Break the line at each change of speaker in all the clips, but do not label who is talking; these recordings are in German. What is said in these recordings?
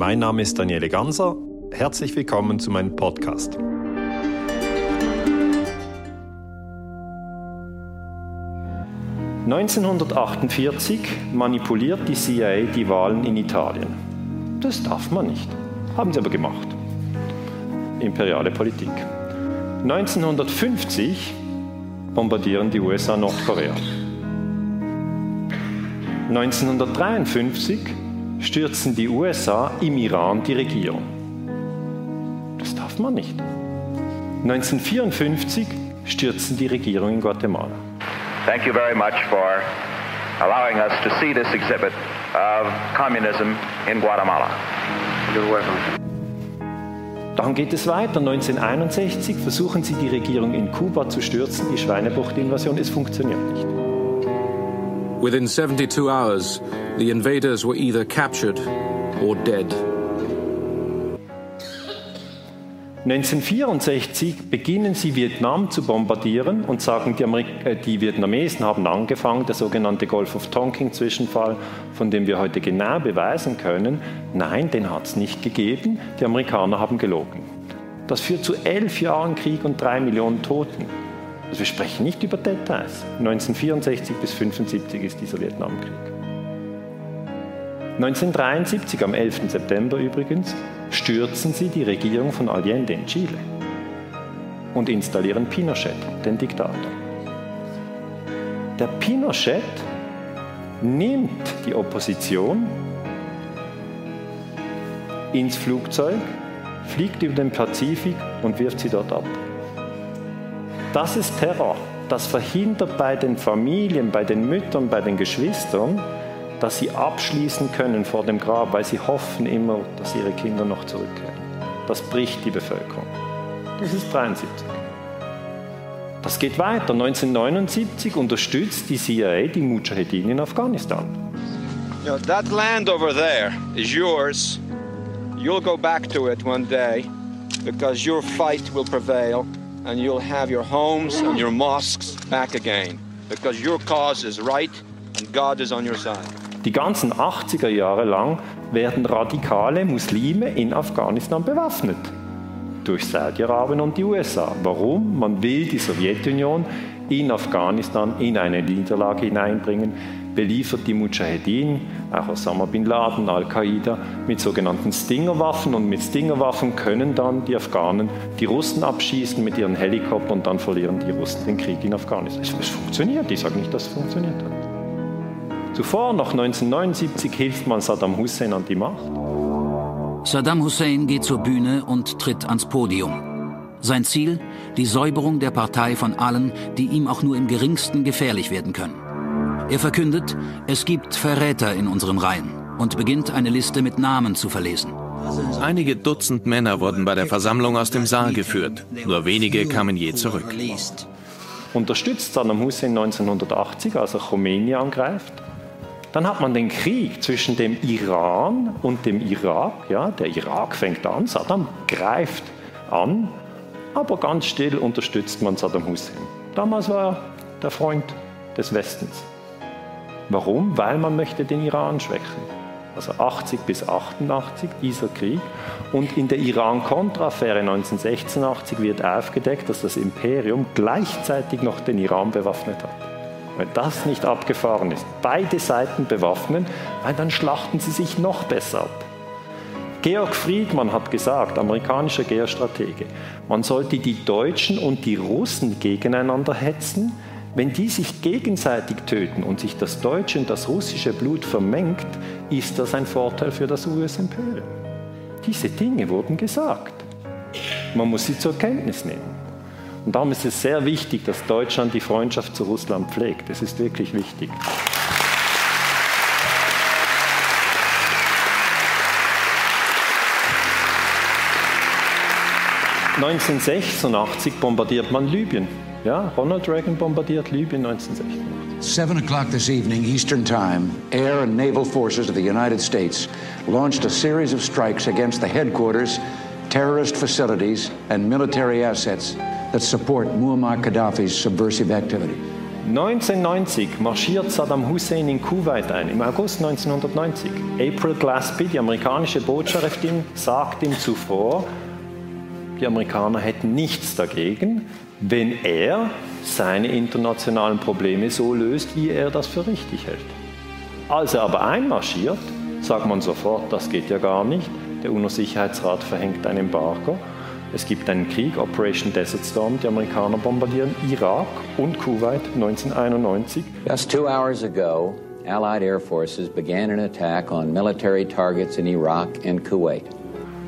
Mein Name ist Daniele Ganser. Herzlich willkommen zu meinem Podcast.
...1948 manipuliert die CIA die Wahlen in Italien. Das darf man nicht. Haben sie aber gemacht. Imperiale Politik. 1950 bombardieren die USA Nordkorea. 1953 stürzen die USA im Iran die Regierung. Das darf man nicht. 1954 stürzen die Regierung in Guatemala.
Thank you very much for allowing us to see this exhibit of communism in Guatemala.
You're welcome. Dann geht es weiter. 1961 versuchen sie die Regierung in Kuba zu stürzen, die Schweinebucht-Invasion. Es funktioniert nicht.
Within 72 hours, the invaders were either captured or dead.
1964 beginnen sie Vietnam zu bombardieren und sagen, die, Amerik äh, die Vietnamesen haben angefangen, der sogenannte Gulf of Tonkin-Zwischenfall, von dem wir heute genau beweisen können, nein, den hat es nicht gegeben, die Amerikaner haben gelogen. Das führt zu elf Jahren Krieg und drei Millionen Toten. Also wir sprechen nicht über Details. 1964 bis 1975 ist dieser Vietnamkrieg. 1973, am 11. September übrigens, stürzen sie die Regierung von Allende in Chile und installieren Pinochet, den Diktator. Der Pinochet nimmt die Opposition ins Flugzeug, fliegt über den Pazifik und wirft sie dort ab. Das ist Terror. Das verhindert bei den Familien, bei den Müttern, bei den Geschwistern, dass sie abschließen können vor dem Grab, weil sie hoffen immer, dass ihre Kinder noch zurückkehren. Das bricht die Bevölkerung. Das ist 73. Das geht weiter. 1979 unterstützt die CIA die Mujahedin in Afghanistan.
You know, that land over there is yours. You'll go back to it one day because your fight will prevail and you'll have your homes and your mosques back again because your cause is right and God is on your side.
Die ganzen 80er Jahre lang werden radikale Muslime in Afghanistan bewaffnet. Durch Saudi-Arabien und die USA. Warum? Man will die Sowjetunion in Afghanistan in eine Niederlage hineinbringen, beliefert die Mujahedin, auch Osama bin Laden, Al-Qaida, mit sogenannten Stingerwaffen. Und mit Stingerwaffen können dann die Afghanen die Russen abschießen mit ihren Helikoptern und dann verlieren die Russen den Krieg in Afghanistan. Es funktioniert, ich sage nicht, dass es funktioniert hat. Zuvor, noch 1979, hilft man Saddam Hussein an die Macht.
Saddam Hussein geht zur Bühne und tritt ans Podium. Sein Ziel? Die Säuberung der Partei von allen, die ihm auch nur im geringsten gefährlich werden können. Er verkündet, es gibt Verräter in unseren Reihen und beginnt eine Liste mit Namen zu verlesen.
Einige Dutzend Männer wurden bei der Versammlung aus dem Saal geführt. Nur wenige kamen je zurück.
Unterstützt Saddam Hussein 1980, als er Khomeini angreift. Dann hat man den Krieg zwischen dem Iran und dem Irak. Ja, der Irak fängt an, Saddam greift an, aber ganz still unterstützt man Saddam Hussein. Damals war er der Freund des Westens. Warum? Weil man möchte den Iran schwächen. Also 80 bis 88 dieser Krieg. Und in der Iran-Contra-Affäre 1986 wird aufgedeckt, dass das Imperium gleichzeitig noch den Iran bewaffnet hat. Wenn das nicht abgefahren ist, beide Seiten bewaffnen, weil dann schlachten sie sich noch besser ab. Georg Friedmann hat gesagt, amerikanischer Geostratege, man sollte die Deutschen und die Russen gegeneinander hetzen. Wenn die sich gegenseitig töten und sich das deutsche und das russische Blut vermengt, ist das ein Vorteil für das US-Imperium. Diese Dinge wurden gesagt. Man muss sie zur Kenntnis nehmen. Und darum ist es sehr wichtig, dass Deutschland die Freundschaft zu Russland pflegt. Das ist wirklich wichtig. 1986 bombardiert man Libyen. Ja, Ronald Reagan bombardiert Libyen 1986.
Seven o'clock this evening, Eastern Time, air and naval forces of the United States launched a series of strikes against the headquarters, terrorist facilities, and military assets that support Muammar Gaddafi's subversive activity.
1990 marschiert Saddam Hussein in Kuwait ein, im August 1990. April Glaspie, die amerikanische Botschaftin, sagt ihm zuvor, die Amerikaner hätten nichts dagegen, wenn er seine internationalen Probleme so löst, wie er das für richtig hält. Als er aber einmarschiert, sagt man sofort, das geht ja gar nicht. Der UNO-Sicherheitsrat verhängt ein Embargo. Es gibt einen Krieg, Operation Desert Storm. Die Amerikaner bombardieren Irak und Kuwait 1991.
Just two hours ago, Allied air forces began an attack on military targets in Iraq and Kuwait.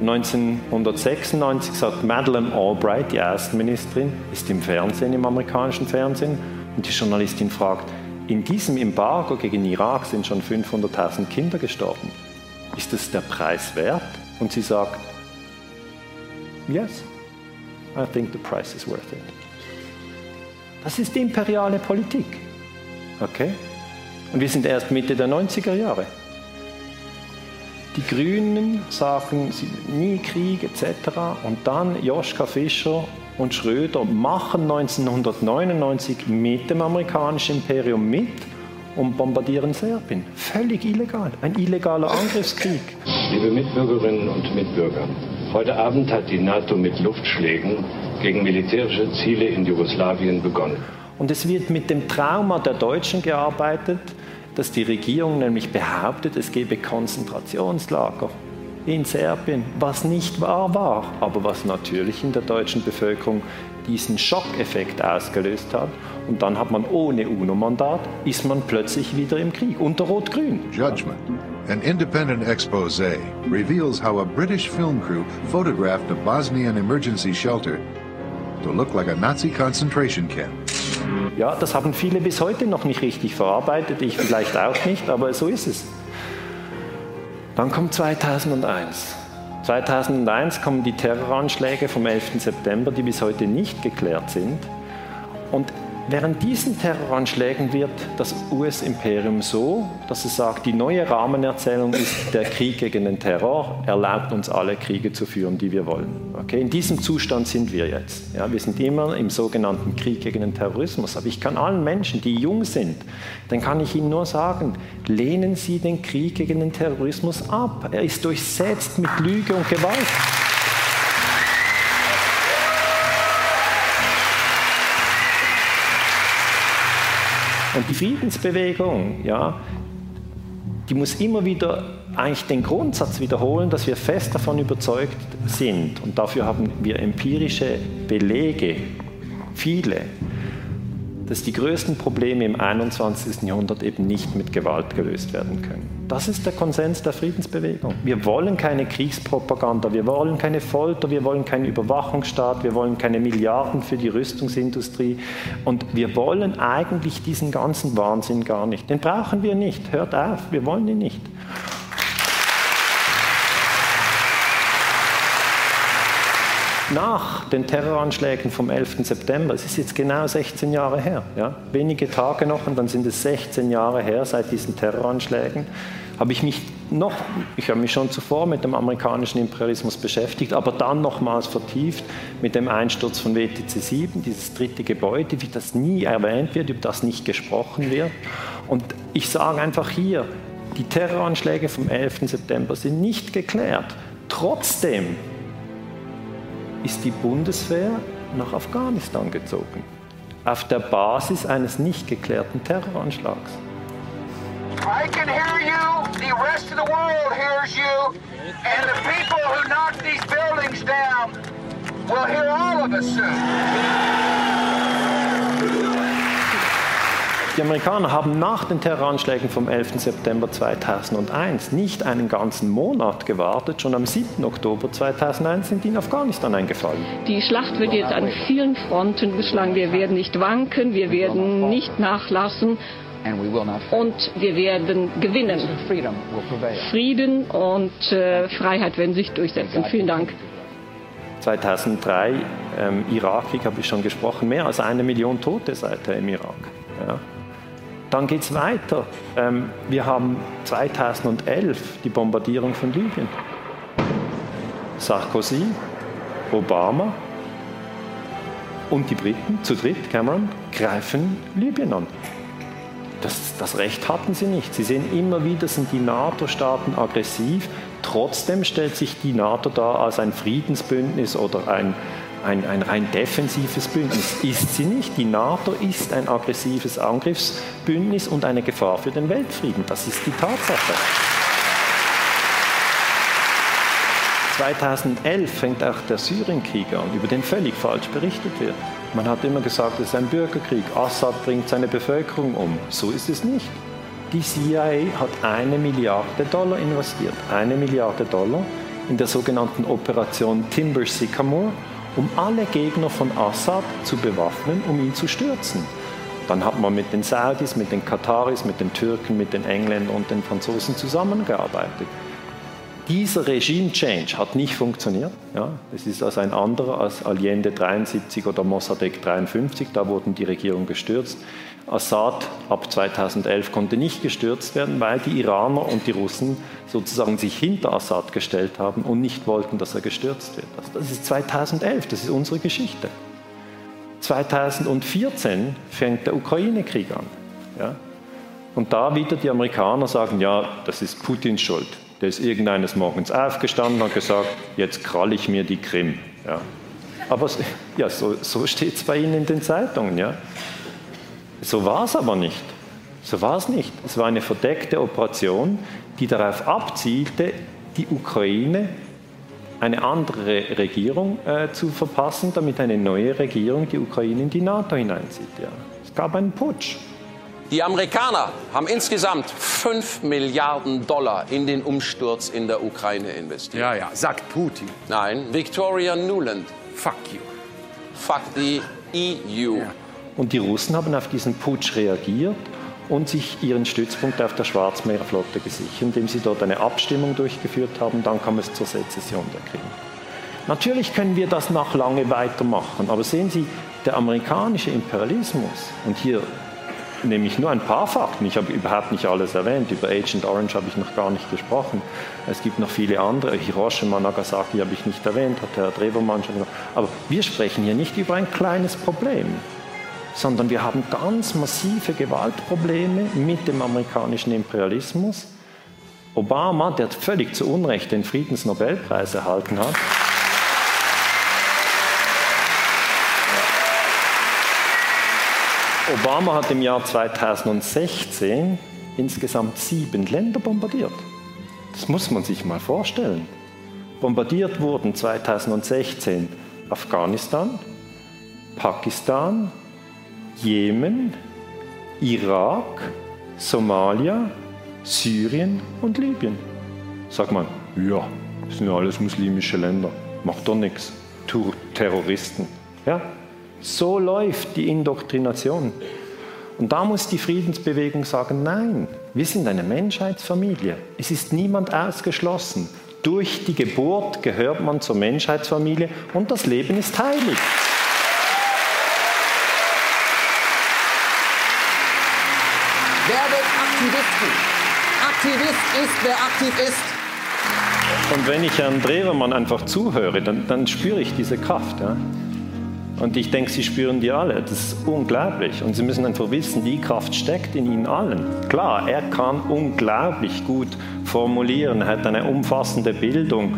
1996 sagt Madeleine Albright, die Außenministerin, ist im Fernsehen, im amerikanischen Fernsehen, und die Journalistin fragt, in diesem Embargo gegen Irak sind schon 500.000 Kinder gestorben. Ist es der Preis wert? Und sie sagt, yes, I think the price is worth it. Das ist die imperiale Politik. Okay? Und wir sind erst Mitte der 90er Jahre. Die Grünen sagen nie Krieg etc. Und dann Joschka Fischer und Schröder machen 1999 mit dem amerikanischen Imperium mit und bombardieren Serbien. Völlig illegal. Ein illegaler Angriffskrieg.
Liebe Mitbürgerinnen und Mitbürger, heute Abend hat die NATO mit Luftschlägen gegen militärische Ziele in Jugoslawien begonnen.
Und es wird mit dem Trauma der Deutschen gearbeitet, dass die Regierung nämlich behauptet, es gebe Konzentrationslager in Serbien, was nicht wahr war, aber was natürlich in der deutschen Bevölkerung diesen Schockeffekt ausgelöst hat. Und dann hat man ohne UNO-Mandat, ist man plötzlich wieder im Krieg, unter Rot-Grün.
Judgment, an independent expose, reveals how a British film crew photographed a Bosnian emergency shelter to look like a Nazi concentration camp.
Ja, das haben viele bis heute noch nicht richtig verarbeitet, ich vielleicht auch nicht, aber so ist es. Dann kommt 2001. 2001 kommen die Terroranschläge vom 11. September, die bis heute nicht geklärt sind. Und Während diesen Terroranschlägen wird das US-Imperium so, dass es sagt, die neue Rahmenerzählung ist, der Krieg gegen den Terror erlaubt uns alle Kriege zu führen, die wir wollen. Okay? In diesem Zustand sind wir jetzt. Ja, wir sind immer im sogenannten Krieg gegen den Terrorismus. Aber ich kann allen Menschen, die jung sind, dann kann ich ihnen nur sagen, lehnen Sie den Krieg gegen den Terrorismus ab. Er ist durchsetzt mit Lüge und Gewalt. Und die Friedensbewegung, ja, die muss immer wieder eigentlich den Grundsatz wiederholen, dass wir fest davon überzeugt sind, und dafür haben wir empirische Belege, viele, dass die größten Probleme im 21. Jahrhundert eben nicht mit Gewalt gelöst werden können. Das ist der Konsens der Friedensbewegung. Wir wollen keine Kriegspropaganda, wir wollen keine Folter, wir wollen keinen Überwachungsstaat, wir wollen keine Milliarden für die Rüstungsindustrie und wir wollen eigentlich diesen ganzen Wahnsinn gar nicht. Den brauchen wir nicht. Hört auf, wir wollen ihn nicht. Nach den Terroranschlägen vom 11. September, es ist jetzt genau 16 Jahre her, ja, wenige Tage noch und dann sind es 16 Jahre her seit diesen Terroranschlägen, habe ich mich noch, ich habe mich schon zuvor mit dem amerikanischen Imperialismus beschäftigt, aber dann nochmals vertieft mit dem Einsturz von WTC 7, dieses dritte Gebäude, wie das nie erwähnt wird, über das nicht gesprochen wird. Und ich sage einfach hier, die Terroranschläge vom 11. September sind nicht geklärt. Trotzdem ist die Bundeswehr nach Afghanistan gezogen, auf der Basis eines nicht geklärten Terroranschlags. I can hear you, the rest of the world hears you, and the people who knocked these buildings down will hear all of us soon. Die Amerikaner haben nach den Terroranschlägen vom 11. September 2001 nicht einen ganzen Monat gewartet. Schon am 7. Oktober 2001 sind die in Afghanistan eingefallen.
Die Schlacht wird jetzt an vielen Fronten geschlagen. Wir werden nicht wanken, wir werden nicht nachlassen. Und wir werden gewinnen. Frieden und äh, Freiheit werden sich durchsetzen. Vielen Dank.
2003, ähm, Irakkrieg, habe ich schon gesprochen, mehr als eine Million Tote seither im Irak. Ja. Dann geht es weiter. Ähm, wir haben 2011 die Bombardierung von Libyen. Sarkozy, Obama, und die Briten, zu dritt, Cameron, greifen Libyen an. Das, das, Recht hatten sie nicht. Sie sehen immer wieder, sind die NATO-Staaten aggressiv. Trotzdem stellt sich die NATO da als ein Friedensbündnis oder ein, ein, ein rein defensives Bündnis. Ist sie nicht. Die NATO ist ein aggressives Angriffsbündnis und eine Gefahr für den Weltfrieden. Das ist die Tatsache. 2011 fängt auch der Syrienkrieg an, über den völlig falsch berichtet wird. Man hat immer gesagt, es ist ein Bürgerkrieg. Assad bringt seine Bevölkerung um. So ist es nicht. Die CIA hat eine Milliarde Dollar investiert, eine Milliarde Dollar in der sogenannten Operation Timber Sycamore, um alle Gegner von Assad zu bewaffnen, um ihn zu stürzen. Dann hat man mit den Saudis, mit den Kataris, mit den Türken, mit den Engländern und den Franzosen zusammengearbeitet. Dieser Regime-Change hat nicht funktioniert. Ja, es ist also ein anderer als Allende 73 oder Mossadegh 53. Da wurden die Regierungen gestürzt. Assad ab 2011 konnte nicht gestürzt werden, weil die Iraner und die Russen sozusagen sich hinter Assad gestellt haben und nicht wollten, dass er gestürzt wird. Also das ist 2011, das ist unsere Geschichte. 2014 fängt der Ukraine-Krieg an. Ja? Und da wieder die Amerikaner sagen, ja, das ist Putins Schuld. Der ist irgendeines Morgens aufgestanden und gesagt, jetzt kralle ich mir die Krim. Ja. Aber ja, so, so steht es bei Ihnen in den Zeitungen. Ja. So war es aber nicht. So war es nicht. Es war eine verdeckte Operation, die darauf abzielte, die Ukraine eine andere Regierung äh, zu verpassen, damit eine neue Regierung die Ukraine in die NATO hineinzieht. Ja. Es gab einen Putsch.
Die Amerikaner haben insgesamt 5 Milliarden Dollar in den Umsturz in der Ukraine investiert.
Ja, ja, sagt Putin.
Nein, Victoria Nuland.
Fuck you.
Fuck the EU. Ja.
Und die Russen haben auf diesen Putsch reagiert und sich ihren Stützpunkt auf der Schwarzmeerflotte gesichert, indem sie dort eine Abstimmung durchgeführt haben. Dann kam es zur Sezession der Krim. Natürlich können wir das noch lange weitermachen, aber sehen Sie, der amerikanische Imperialismus, und hier nehme ich nur ein paar Fakten. Ich habe überhaupt nicht alles erwähnt. Über Agent Orange habe ich noch gar nicht gesprochen. Es gibt noch viele andere. Hiroshima, Nagasaki habe ich nicht erwähnt, hat Herr Drewermann schon gesagt. Aber wir sprechen hier nicht über ein kleines Problem, sondern wir haben ganz massive Gewaltprobleme mit dem amerikanischen Imperialismus. Obama, der völlig zu Unrecht den Friedensnobelpreis erhalten hat, Obama hat im Jahr 2016 insgesamt sieben Länder bombardiert. Das muss man sich mal vorstellen. Bombardiert wurden 2016 Afghanistan, Pakistan, Jemen, Irak, Somalia, Syrien und Libyen. Sagt man, ja, das sind alles muslimische Länder, macht doch nichts. Terroristen. Ja, so läuft die Indoktrination. Und da muss die Friedensbewegung sagen, nein, wir sind eine Menschheitsfamilie. Es ist niemand ausgeschlossen. Durch die Geburt gehört man zur Menschheitsfamilie und das Leben ist heilig.
Werdet Aktivisten. Aktivist ist, wer aktiv ist.
Und wenn ich Herrn Drewermann einfach zuhöre, dann, dann spüre ich diese Kraft. Ja? Und ich denke, Sie spüren die alle. Das ist unglaublich. Und Sie müssen einfach wissen, die Kraft steckt in Ihnen allen. Klar, er kann unglaublich gut formulieren, er hat eine umfassende Bildung.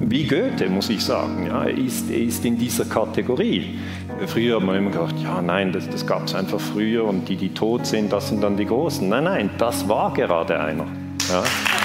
Wie Goethe, muss ich sagen. Ja, er, ist, er ist in dieser Kategorie. Früher hat man immer gedacht, ja, nein, das, das gab es einfach früher und die, die tot sind, das sind dann die Großen. Nein, nein, das war gerade einer. Ja.